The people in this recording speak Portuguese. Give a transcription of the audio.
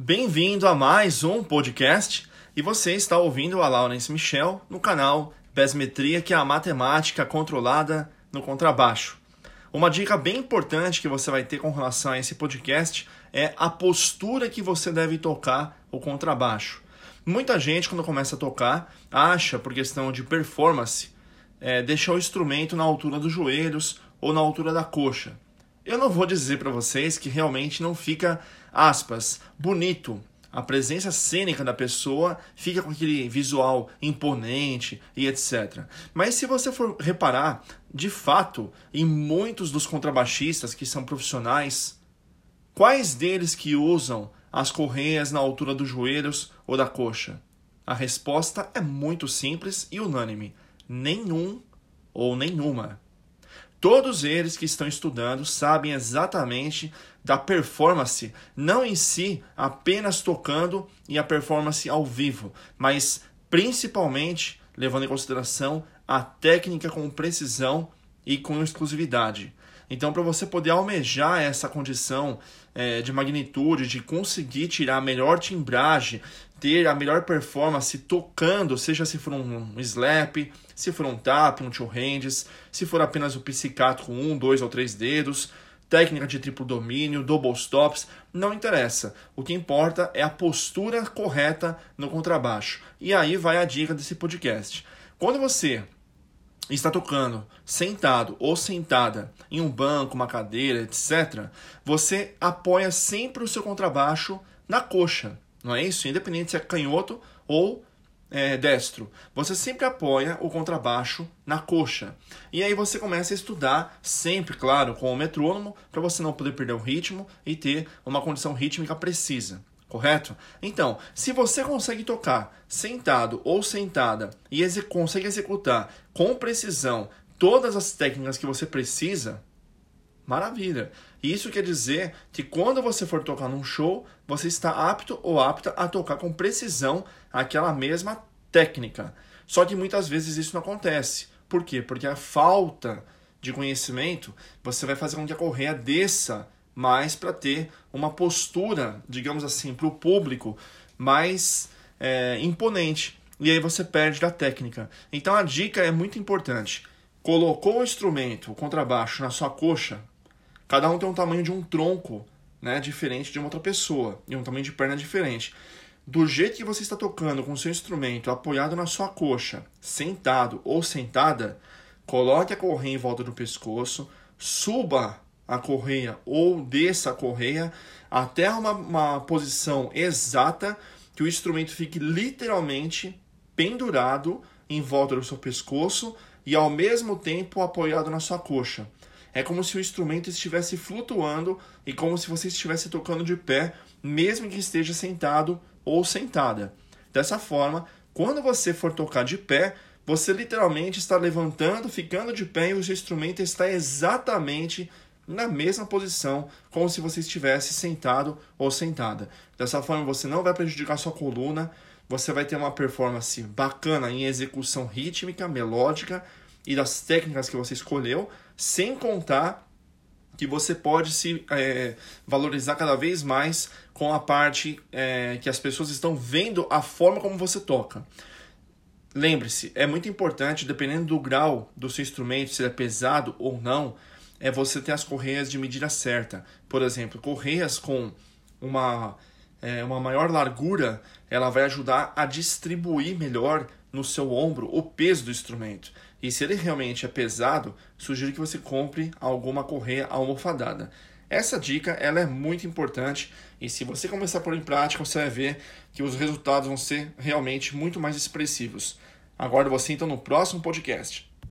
Bem-vindo a mais um podcast e você está ouvindo a Laurence Michel no canal Besmetria, que é a matemática controlada no contrabaixo. Uma dica bem importante que você vai ter com relação a esse podcast é a postura que você deve tocar o contrabaixo. Muita gente, quando começa a tocar, acha, por questão de performance, é, deixar o instrumento na altura dos joelhos ou na altura da coxa. Eu não vou dizer para vocês que realmente não fica aspas, bonito. A presença cênica da pessoa fica com aquele visual imponente e etc. Mas se você for reparar, de fato, em muitos dos contrabaixistas que são profissionais, quais deles que usam as correias na altura dos joelhos ou da coxa? A resposta é muito simples e unânime: nenhum ou nenhuma. Todos eles que estão estudando sabem exatamente da performance, não em si apenas tocando e a performance ao vivo, mas principalmente levando em consideração a técnica com precisão e com exclusividade. Então, para você poder almejar essa condição é, de magnitude, de conseguir tirar a melhor timbragem, ter a melhor performance tocando, seja se for um, um slap, se for um tap, um two hands, se for apenas o pizzicato com um, dois ou três dedos, técnica de triplo domínio, double stops, não interessa. O que importa é a postura correta no contrabaixo. E aí vai a dica desse podcast. Quando você está tocando sentado ou sentada em um banco, uma cadeira, etc., você apoia sempre o seu contrabaixo na coxa, não é isso? Independente se é canhoto ou é, destro, você sempre apoia o contrabaixo na coxa. E aí você começa a estudar, sempre, claro, com o metrônomo, para você não poder perder o ritmo e ter uma condição rítmica precisa correto? Então, se você consegue tocar sentado ou sentada e exe consegue executar com precisão todas as técnicas que você precisa, maravilha. Isso quer dizer que quando você for tocar num show, você está apto ou apta a tocar com precisão aquela mesma técnica. Só que muitas vezes isso não acontece. Por quê? Porque a falta de conhecimento, você vai fazer com que a correia desça mas para ter uma postura, digamos assim, para o público mais é, imponente. E aí você perde da técnica. Então a dica é muito importante. Colocou o instrumento, o contrabaixo, na sua coxa, cada um tem um tamanho de um tronco né, diferente de uma outra pessoa, e um tamanho de perna diferente. Do jeito que você está tocando com o seu instrumento apoiado na sua coxa, sentado ou sentada, coloque a correia em volta do pescoço, suba a correia ou desça a correia até uma, uma posição exata que o instrumento fique literalmente pendurado em volta do seu pescoço e ao mesmo tempo apoiado na sua coxa. É como se o instrumento estivesse flutuando e como se você estivesse tocando de pé, mesmo que esteja sentado ou sentada. Dessa forma, quando você for tocar de pé, você literalmente está levantando, ficando de pé e o seu instrumento está exatamente na mesma posição, como se você estivesse sentado ou sentada. Dessa forma, você não vai prejudicar sua coluna, você vai ter uma performance bacana em execução rítmica, melódica e das técnicas que você escolheu, sem contar que você pode se é, valorizar cada vez mais com a parte é, que as pessoas estão vendo a forma como você toca. Lembre-se, é muito importante, dependendo do grau do seu instrumento, se ele é pesado ou não, é você ter as correias de medida certa. Por exemplo, correias com uma, é, uma maior largura, ela vai ajudar a distribuir melhor no seu ombro o peso do instrumento. E se ele realmente é pesado, sugiro que você compre alguma correia almofadada. Essa dica ela é muito importante e se você começar a pôr em prática, você vai ver que os resultados vão ser realmente muito mais expressivos. Aguardo você então no próximo podcast.